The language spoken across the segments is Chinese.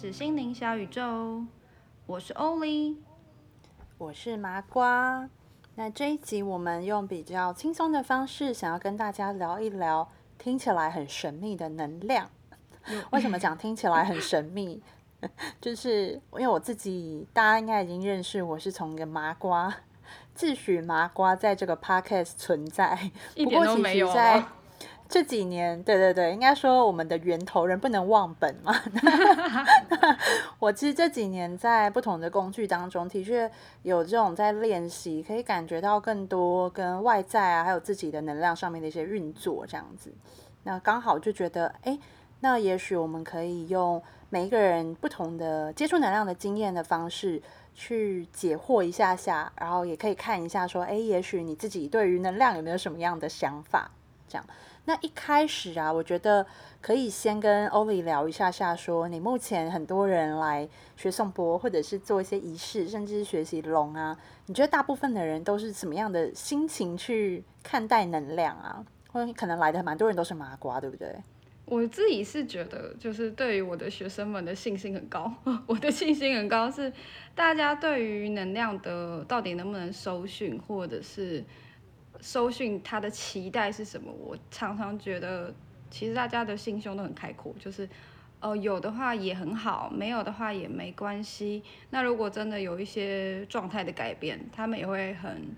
是心灵小宇宙，我是欧丽，我是麻瓜。那这一集我们用比较轻松的方式，想要跟大家聊一聊听起来很神秘的能量。为什么讲听起来很神秘？就是因为我自己，大家应该已经认识我是从一个麻瓜自诩麻瓜在这个 podcast 存在，不过其实在。这几年，对对对，应该说我们的源头人不能忘本嘛。我其实这几年在不同的工具当中，的确有这种在练习，可以感觉到更多跟外在啊，还有自己的能量上面的一些运作这样子。那刚好就觉得，哎，那也许我们可以用每一个人不同的接触能量的经验的方式，去解惑一下下，然后也可以看一下说，哎，也许你自己对于能量有没有什么样的想法，这样。那一开始啊，我觉得可以先跟欧丽聊一下下，说你目前很多人来学颂钵，或者是做一些仪式，甚至是学习龙啊，你觉得大部分的人都是什么样的心情去看待能量啊？或者可能来的蛮多人都是麻瓜，对不对？我自己是觉得，就是对于我的学生们的信心很高，我的信心很高，是大家对于能量的到底能不能收讯，或者是。收讯他的期待是什么？我常常觉得，其实大家的心胸都很开阔，就是，呃，有的话也很好，没有的话也没关系。那如果真的有一些状态的改变，他们也会很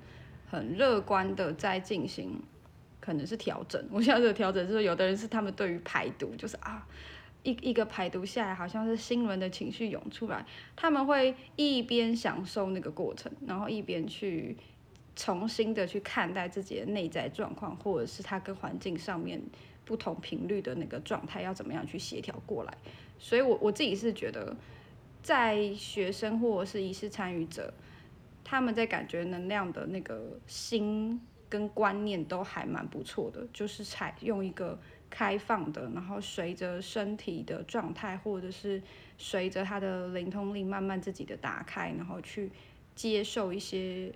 很乐观的在进行，可能是调整。我现在的调整就是，有的人是他们对于排毒，就是啊，一一个排毒下来，好像是新轮的情绪涌出来，他们会一边享受那个过程，然后一边去。重新的去看待自己的内在状况，或者是他跟环境上面不同频率的那个状态，要怎么样去协调过来？所以，我我自己是觉得，在学生或者是仪式参与者，他们在感觉能量的那个心跟观念都还蛮不错的，就是采用一个开放的，然后随着身体的状态，或者是随着他的灵通力慢慢自己的打开，然后去接受一些。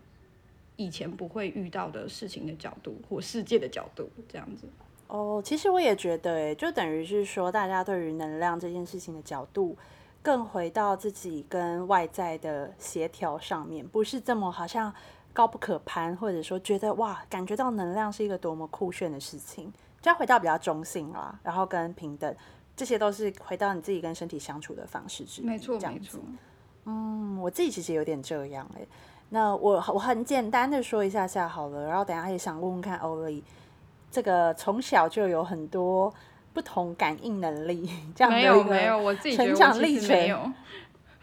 以前不会遇到的事情的角度或世界的角度，这样子。哦，其实我也觉得，哎，就等于是说，大家对于能量这件事情的角度，更回到自己跟外在的协调上面，不是这么好像高不可攀，或者说觉得哇，感觉到能量是一个多么酷炫的事情，就要回到比较中性啦，然后跟平等，这些都是回到你自己跟身体相处的方式之一。没错，没错。嗯，我自己其实有点这样，哎。那我我很简单的说一下下好了，然后等下也想问问看欧丽，这个从小就有很多不同感应能力这样的一个成长历程。没有，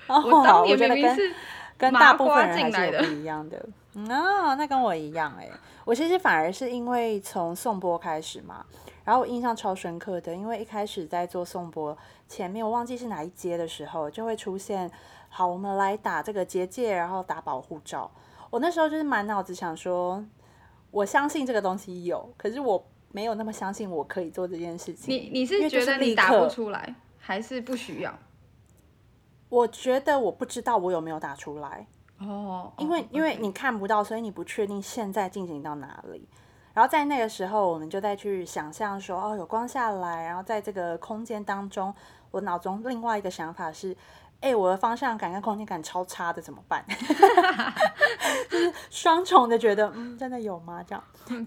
我当年明明是跟大部分人还是有不一样的。哦，那跟我一样哎，我其实反而是因为从颂钵开始嘛，然后我印象超深刻的，因为一开始在做颂钵前面，我忘记是哪一阶的时候，就会出现。好，我们来打这个结界，然后打保护罩。我那时候就是满脑子想说，我相信这个东西有，可是我没有那么相信我可以做这件事情。你你是觉得你打不出来，还是不需要？我觉得我不知道我有没有打出来哦，因为因为你看不到，所以你不确定现在进行到哪里。然后在那个时候，我们就再去想象说，哦，有光下来，然后在这个空间当中，我脑中另外一个想法是。哎，我的方向感跟空间感超差的，怎么办？就是双重的觉得，嗯，真的有吗？这样，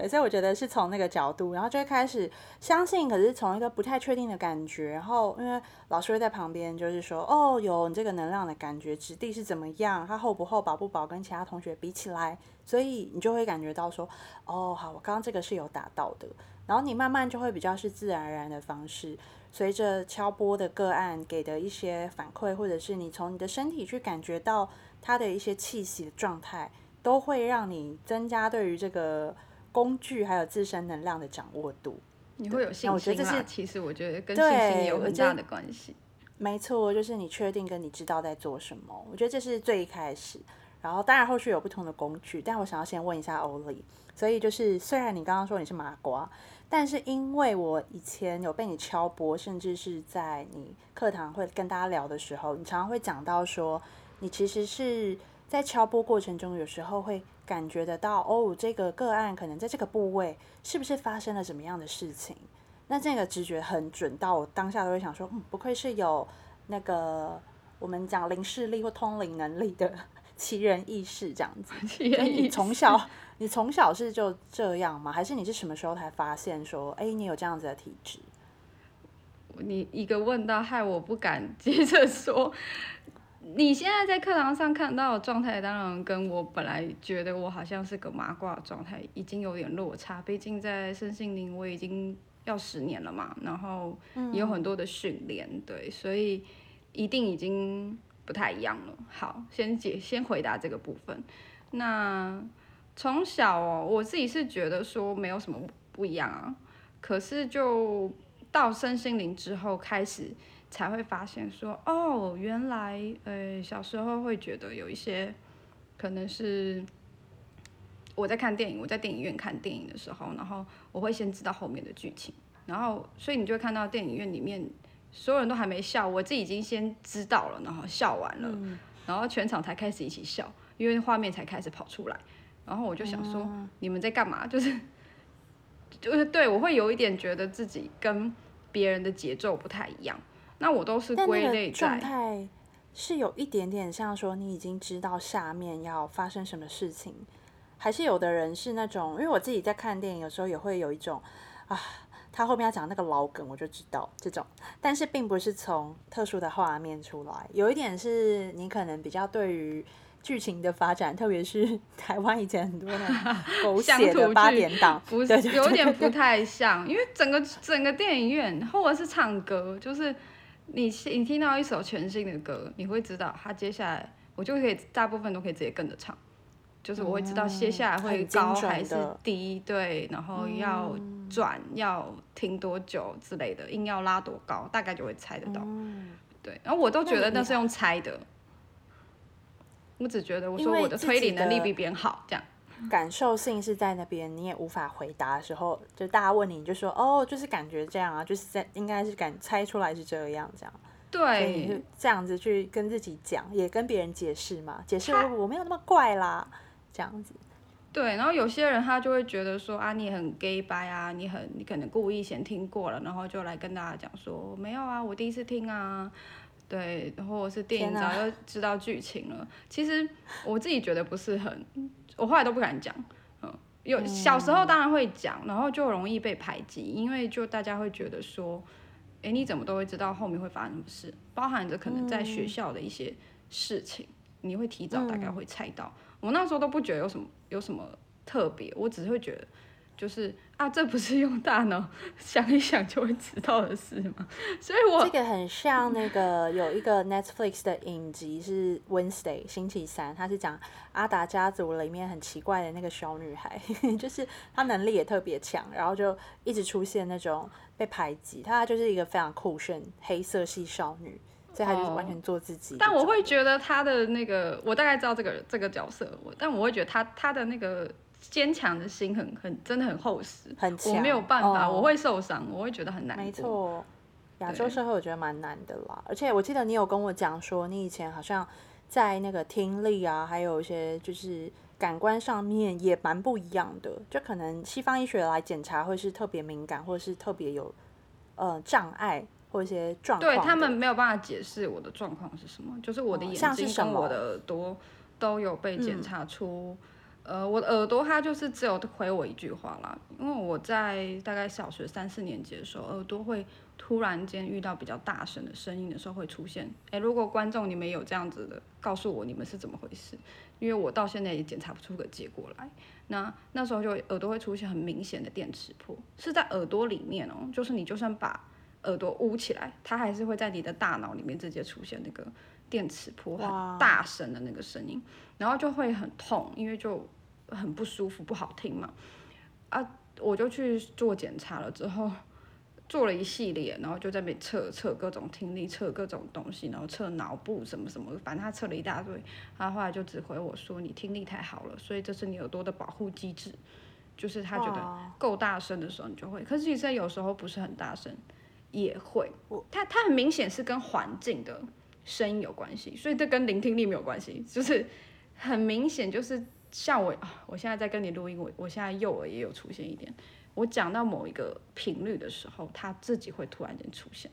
所以我觉得是从那个角度，然后就会开始相信。可是从一个不太确定的感觉，然后因为老师会在旁边，就是说，哦，有你这个能量的感觉，质地是怎么样？它厚不厚，薄不薄？跟其他同学比起来，所以你就会感觉到说，哦，好，我刚刚这个是有达到的。然后你慢慢就会比较是自然而然的方式。随着敲波的个案给的一些反馈，或者是你从你的身体去感觉到它的一些气息的状态，都会让你增加对于这个工具还有自身能量的掌握度。你会有信心我觉得这是其实我觉得跟信心有很大的关系。没错，就是你确定跟你知道在做什么。我觉得这是最一开始。然后当然后续有不同的工具，但我想要先问一下欧丽。所以就是虽然你刚刚说你是麻瓜。但是因为我以前有被你敲波，甚至是在你课堂会跟大家聊的时候，你常常会讲到说，你其实是在敲波过程中，有时候会感觉得到，哦，这个个案可能在这个部位是不是发生了什么样的事情？那这个直觉很准，到我当下都会想说，嗯，不愧是有那个我们讲灵视力或通灵能力的奇人异事这样子。奇人异你从小你从小是就这样吗？还是你是什么时候才发现说，哎，你有这样子的体质？你一个问到，害我不敢接着说。你现在在课堂上看到的状态，当然跟我本来觉得我好像是个麻瓜的状态，已经有点落差。毕竟在身心灵，我已经要十年了嘛，然后也有很多的训练，对，所以一定已经不太一样了。好，先解先回答这个部分。那从小哦，我自己是觉得说没有什么不一样啊，可是就到身心灵之后开始。才会发现说，哦，原来，呃，小时候会觉得有一些，可能是我在看电影，我在电影院看电影的时候，然后我会先知道后面的剧情，然后所以你就会看到电影院里面所有人都还没笑，我自己已经先知道了，然后笑完了，然后全场才开始一起笑，因为画面才开始跑出来，然后我就想说，你们在干嘛？就是，就是对我会有一点觉得自己跟别人的节奏不太一样。那我都是归类在状态，是有一点点像说你已经知道下面要发生什么事情，还是有的人是那种，因为我自己在看电影，有时候也会有一种啊，他后面要讲那个老梗，我就知道这种，但是并不是从特殊的画面出来，有一点是你可能比较对于剧情的发展，特别是 台湾以前很多那种 狗血的八点档，不是有点不太像，因为整个整个电影院或者是唱歌，就是。你你听到一首全新的歌，你会知道他接下来，我就可以大部分都可以直接跟着唱，就是我会知道接下来会高还是低，对，然后要转要听多久之类的，音要拉多高，大概就会猜得到，对，然后我都觉得那是用猜的，我只觉得我说我的推理能力比别人好，这样。感受性是在那边，你也无法回答的时候，就大家问你，你就说哦，就是感觉这样啊，就是在应该是敢猜出来是这样，这样。对，这样子去跟自己讲，也跟别人解释嘛，解释我没有那么怪啦，这样子。对，然后有些人他就会觉得说啊，你很 gay 白啊，你很你可能故意先听过了，然后就来跟大家讲说没有啊，我第一次听啊。对，或者是电影早就知道剧情了。其实我自己觉得不是很。我后来都不敢讲，嗯，有小时候当然会讲，然后就容易被排挤，因为就大家会觉得说，哎，你怎么都会知道后面会发生什么事，包含着可能在学校的一些事情，你会提早大概会猜到。我那时候都不觉得有什么有什么特别，我只是会觉得。就是啊，这不是用大脑 想一想就会知道的事吗？所以我这个很像那个有一个 Netflix 的影集是 Wednesday 星期三，它是讲阿达家族里面很奇怪的那个小女孩，就是她能力也特别强，然后就一直出现那种被排挤，她就是一个非常酷炫黑色系少女，所以她就是完全做自己。但我会觉得她的那个，我大概知道这个这个角色，我但我会觉得她她的那个。坚强的心很很真的很厚实，很强。我没有办法，我会受伤，我会觉得很难。没错，亚洲社会我觉得蛮难的啦。而且我记得你有跟我讲说，你以前好像在那个听力啊，还有一些就是感官上面也蛮不一样的。就可能西方医学来检查会是特别敏感，或者是特别有呃障碍或一些状况。对他们没有办法解释我的状况是什么，就是我的眼睛跟我的耳朵都有被检查出。呃，我的耳朵它就是只有回我一句话啦，因为我在大概小学三四年级的时候，耳朵会突然间遇到比较大声的声音的时候会出现。哎，如果观众你们有这样子的，告诉我你们是怎么回事，因为我到现在也检查不出个结果来。那那时候就耳朵会出现很明显的电磁波，是在耳朵里面哦，就是你就算把耳朵捂起来，它还是会在你的大脑里面直接出现那个电磁波，很大声的那个声音，然后就会很痛，因为就。很不舒服，不好听嘛，啊，我就去做检查了，之后做了一系列，然后就在那边测测各种听力，测各种东西，然后测脑部什么什么，反正他测了一大堆，他后来就指挥我说你听力太好了，所以这是你耳朵的保护机制，就是他觉得够大声的时候你就会，可是其实有时候不是很大声也会，他他很明显是跟环境的声音有关系，所以这跟聆听力没有关系，就是很明显就是。像我啊，我现在在跟你录音，我我现在右耳也有出现一点。我讲到某一个频率的时候，它自己会突然间出现。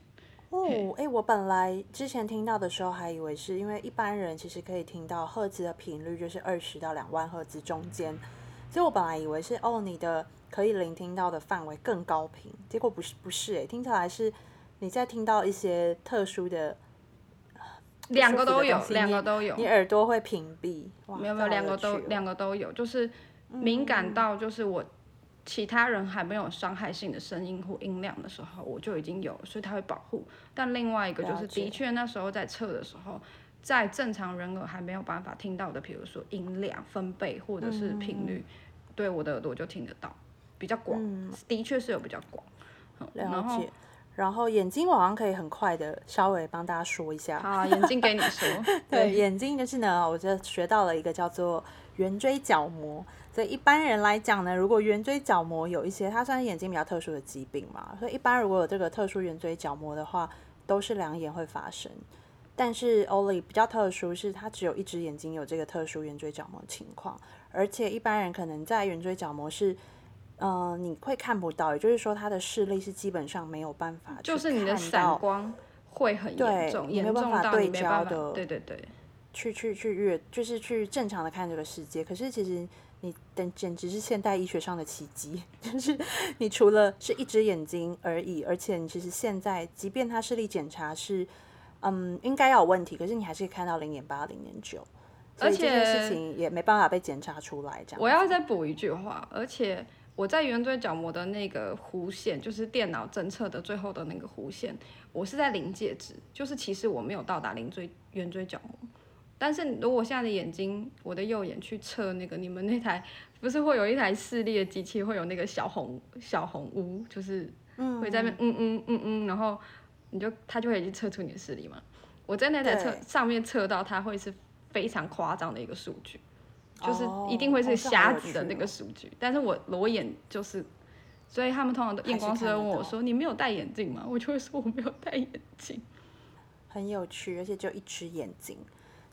哦，哎，我本来之前听到的时候还以为是因为一般人其实可以听到赫兹的频率就是二十到两万赫兹中间，所以我本来以为是哦你的可以聆听到的范围更高频，结果不是不是哎，听起来是你在听到一些特殊的，两个都有，两个都有，你耳朵会屏蔽，没有没有两个都两个都有，就是敏感到就是我。其他人还没有伤害性的声音或音量的时候，我就已经有了，所以它会保护。但另外一个就是，的确那时候在测的时候，在正常人耳还没有办法听到的，比如说音量分贝或者是频率，对我的耳朵就听得到，比较广，的确是有比较广。了解。然后眼睛我好像可以很快的稍微帮大家说一下。好，眼睛给你说。对，眼睛就是呢，我就学到了一个叫做圆锥角膜。所以一般人来讲呢，如果圆锥角膜有一些，它算是眼睛比较特殊的疾病嘛，所以一般如果有这个特殊圆锥角膜的话，都是两眼会发生。但是 Oli 比较特殊，是它只有一只眼睛有这个特殊圆锥角膜情况，而且一般人可能在圆锥角膜是，嗯，你会看不到，也就是说他的视力是基本上没有办法，就是你的散光会很严重，没办法对焦的，对对对，去去去越，就是去正常的看这个世界。可是其实。你等简直是现代医学上的奇迹，就是你除了是一只眼睛而已，而且你其实现在，即便他视力检查是，嗯，应该要有问题，可是你还是可以看到零点八、零点九，而且这件事情也没办法被检查出来。这样，我要再补一句话，而且我在圆锥角膜的那个弧线，就是电脑侦测的最后的那个弧线，我是在临界值，就是其实我没有到达零锥圆锥角膜。但是如果现在的眼睛，我的右眼去测那个，你们那台不是会有一台视力的机器，会有那个小红小红屋，就是会在那嗯嗯嗯嗯，然后你就它就会已经测出你的视力嘛。我在那台测上面测到，它会是非常夸张的一个数据，就是一定会是瞎子的那个数据。但是我裸眼就是，所以他们通常都验光师问我说：“你没有戴眼镜吗？”我就会说我没有戴眼镜。很有趣，而且就一只眼睛。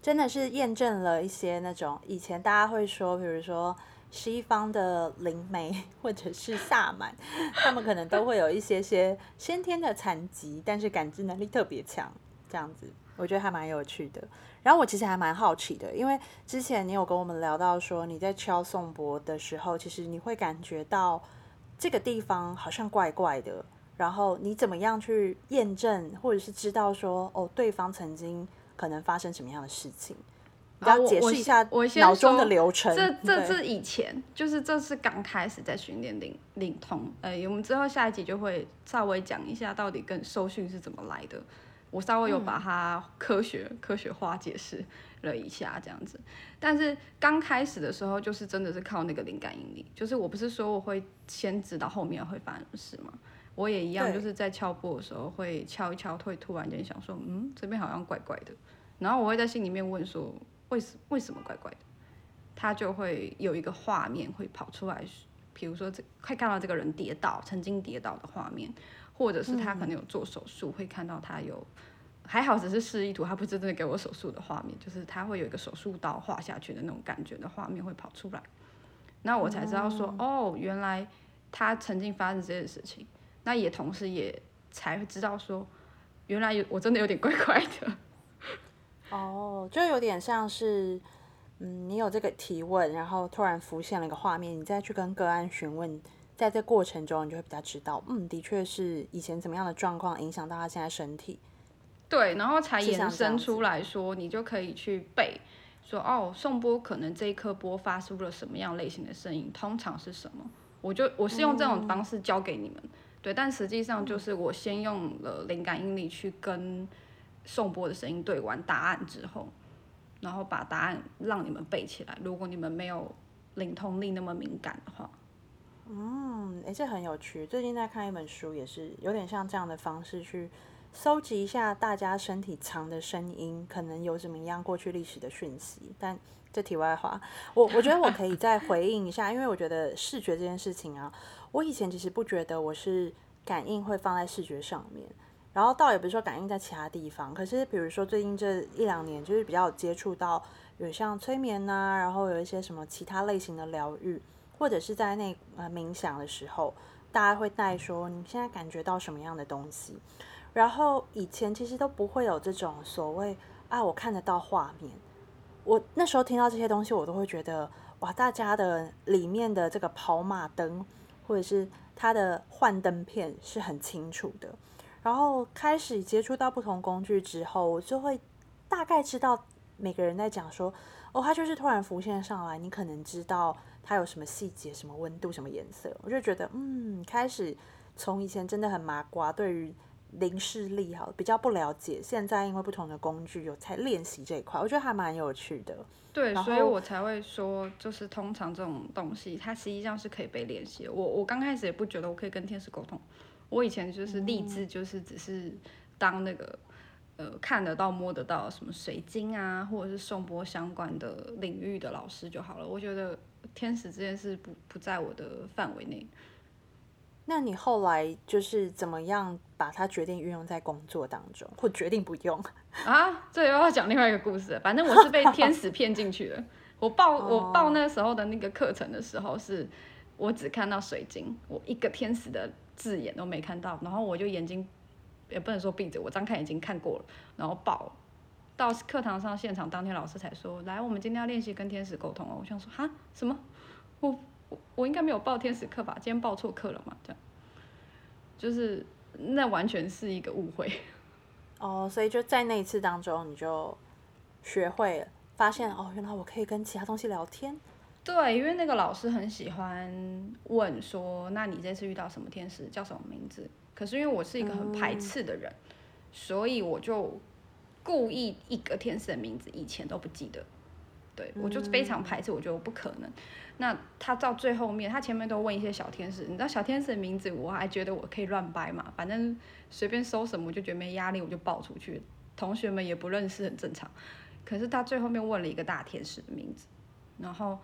真的是验证了一些那种以前大家会说，比如说西方的灵媒或者是萨满，他们可能都会有一些些先天的残疾，但是感知能力特别强，这样子，我觉得还蛮有趣的。然后我其实还蛮好奇的，因为之前你有跟我们聊到说你在敲颂钵的时候，其实你会感觉到这个地方好像怪怪的，然后你怎么样去验证或者是知道说哦，对方曾经。可能发生什么样的事情？你要解释一下我脑中的流程。这这是以前，就是这是刚开始在训练领领通。呃，我们之后下一集就会稍微讲一下到底跟受训是怎么来的。我稍微有把它科学科学化解释了一下这样子。但是刚开始的时候，就是真的是靠那个灵感引力。就是我不是说我会先知道后面会发生什么事吗？我也一样，就是在敲波的时候会敲一敲，会突然间想说，嗯，这边好像怪怪的。然后我会在心里面问说，为什为什么怪怪的？他就会有一个画面会跑出来，比如说这快看到这个人跌倒，曾经跌倒的画面，或者是他可能有做手术，会看到他有还好只是示意图，他不是真的给我手术的画面，就是他会有一个手术刀划下去的那种感觉的画面会跑出来。那我才知道说，哦，原来他曾经发生这件事情。那也同时也才会知道说，原来有我真的有点怪怪的。哦，就有点像是，嗯，你有这个提问，然后突然浮现了一个画面，你再去跟个案询问，在这过程中，你就会比较知道，嗯，的确是以前怎么样的状况影响到他现在身体。对，然后才延伸出来说，你就可以去背，说哦，送波可能这一颗波发出了什么样类型的声音，通常是什么？我就我是用这种方式教给你们。对，但实际上就是我先用了灵感应力去跟颂钵的声音对完答案之后，然后把答案让你们背起来。如果你们没有灵通力那么敏感的话，嗯，哎，这很有趣。最近在看一本书，也是有点像这样的方式去搜集一下大家身体藏的声音，可能有什么样过去历史的讯息。但这题外话，我我觉得我可以再回应一下，因为我觉得视觉这件事情啊。我以前其实不觉得我是感应会放在视觉上面，然后倒也不是说感应在其他地方。可是比如说最近这一两年，就是比较接触到有像催眠呐，然后有一些什么其他类型的疗愈，或者是在那呃冥想的时候，大家会带说你现在感觉到什么样的东西。然后以前其实都不会有这种所谓啊，我看得到画面。我那时候听到这些东西，我都会觉得哇，大家的里面的这个跑马灯，或者是它的幻灯片是很清楚的。然后开始接触到不同工具之后，我就会大概知道每个人在讲说，哦，它就是突然浮现上来，你可能知道它有什么细节、什么温度、什么颜色。我就觉得，嗯，开始从以前真的很麻瓜，对于零视力哈比较不了解，现在因为不同的工具有才练习这一块，我觉得还蛮有趣的。对，所以我才会说，就是通常这种东西，它实际上是可以被练习。我我刚开始也不觉得我可以跟天使沟通。我以前就是立志，就是只是当那个呃看得到、摸得到什么水晶啊，或者是送波相关的领域的老师就好了。我觉得天使这件事不不在我的范围内。那你后来就是怎么样把它决定运用在工作当中，或决定不用 啊？这又要讲另外一个故事。反正我是被天使骗进去的。我报 我报那时候的那个课程的时候，是我只看到水晶，我一个天使的。字眼都没看到，然后我就眼睛也不能说闭着，我张开眼睛看过了，然后报到课堂上现场当天老师才说，来，我们今天要练习跟天使沟通哦。我想说，哈，什么？我我我应该没有报天使课吧？今天报错课了嘛？这样，就是那完全是一个误会。哦，所以就在那一次当中，你就学会了，发现哦，原来我可以跟其他东西聊天。对，因为那个老师很喜欢问说，那你这次遇到什么天使，叫什么名字？可是因为我是一个很排斥的人，所以我就故意一个天使的名字以前都不记得。对我就非常排斥，我觉得我不可能。那他到最后面，他前面都问一些小天使，你知道小天使的名字，我还觉得我可以乱掰嘛，反正随便搜什么，我就觉得没压力，我就报出去，同学们也不认识，很正常。可是他最后面问了一个大天使的名字，然后。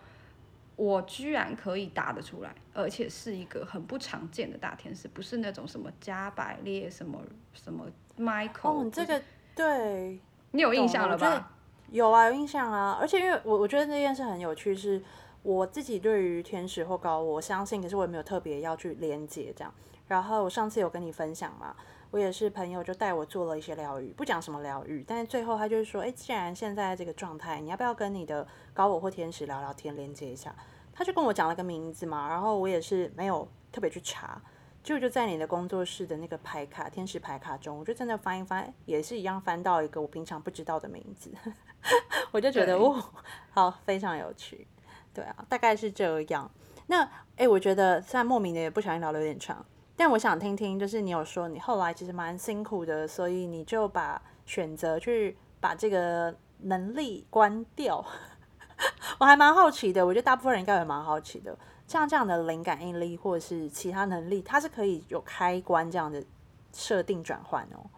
我居然可以答得出来，而且是一个很不常见的大天使，不是那种什么加百列什么什么 Michael。哦，这个对，你有印象了吧？有啊，有印象啊。而且因为我我觉得那件事很有趣，是我自己对于天使或高我相信，可是我也没有特别要去连接这样。然后我上次有跟你分享嘛，我也是朋友就带我做了一些疗愈，不讲什么疗愈，但是最后他就是说，哎，既然现在这个状态，你要不要跟你的高我或天使聊聊天，连接一下？他就跟我讲了个名字嘛，然后我也是没有特别去查，就就在你的工作室的那个牌卡天使牌卡中，我就真的翻一翻，也是一样翻到一个我平常不知道的名字，我就觉得哦，好，非常有趣，对啊，大概是这样。那哎，我觉得虽然莫名的也不小心聊的有点长。但我想听听，就是你有说你后来其实蛮辛苦的，所以你就把选择去把这个能力关掉。我还蛮好奇的，我觉得大部分人应该也蛮好奇的，像这样的灵感应力或者是其他能力，它是可以有开关这样的设定转换哦。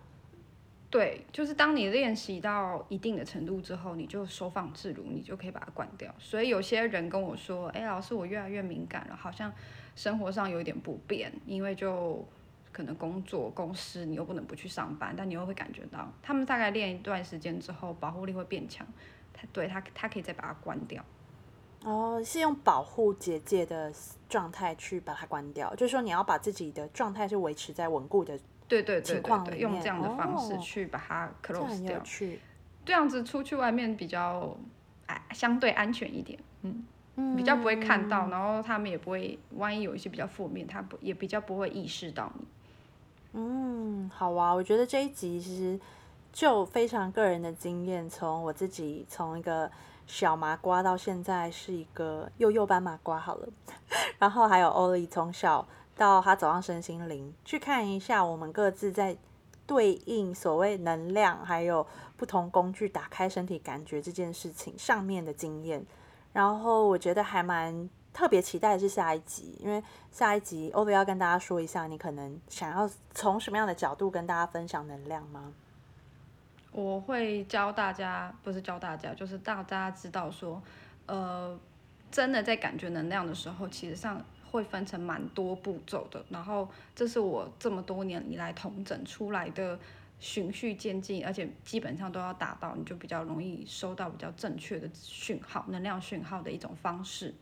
对，就是当你练习到一定的程度之后，你就收放自如，你就可以把它关掉。所以有些人跟我说：“哎，老师，我越来越敏感了，好像。”生活上有一点不便，因为就可能工作公司你又不能不去上班，但你又会感觉到他们大概练一段时间之后，保护力会变强，他对他他可以再把它关掉。哦，是用保护结界的状态去把它关掉，就是说你要把自己的状态是维持在稳固的对对对对，用这样的方式去把它 close 掉，这样子出去外面比较哎相对安全一点，嗯。比较不会看到，然后他们也不会，万一有一些比较负面，他不也比较不会意识到你。嗯，好啊，我觉得这一集其实就非常个人的经验，从我自己从一个小麻瓜到现在是一个幼幼班麻瓜好了，然后还有欧丽从小到他走上身心灵，去看一下我们各自在对应所谓能量，还有不同工具打开身体感觉这件事情上面的经验。然后我觉得还蛮特别期待是下一集，因为下一集欧维要跟大家说一下，你可能想要从什么样的角度跟大家分享能量吗？我会教大家，不是教大家，就是大家知道说，呃，真的在感觉能量的时候，其实上会分成蛮多步骤的。然后这是我这么多年以来统整出来的。循序渐进，而且基本上都要达到，你就比较容易收到比较正确的讯号、能量讯号的一种方式。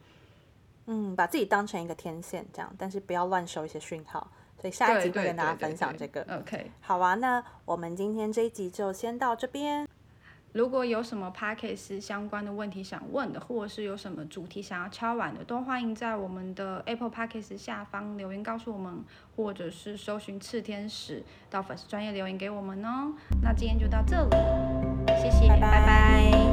嗯，把自己当成一个天线这样，但是不要乱收一些讯号，所以下一集会跟大家分享对这个。OK，好啊，那我们今天这一集就先到这边。如果有什么 p a c k a g e 相关的问题想问的，或者是有什么主题想要敲碗的，都欢迎在我们的 Apple p a c k a g e 下方留言告诉我们，或者是搜寻赤天使到粉丝专业留言给我们哦。那今天就到这里，谢谢，拜拜拜拜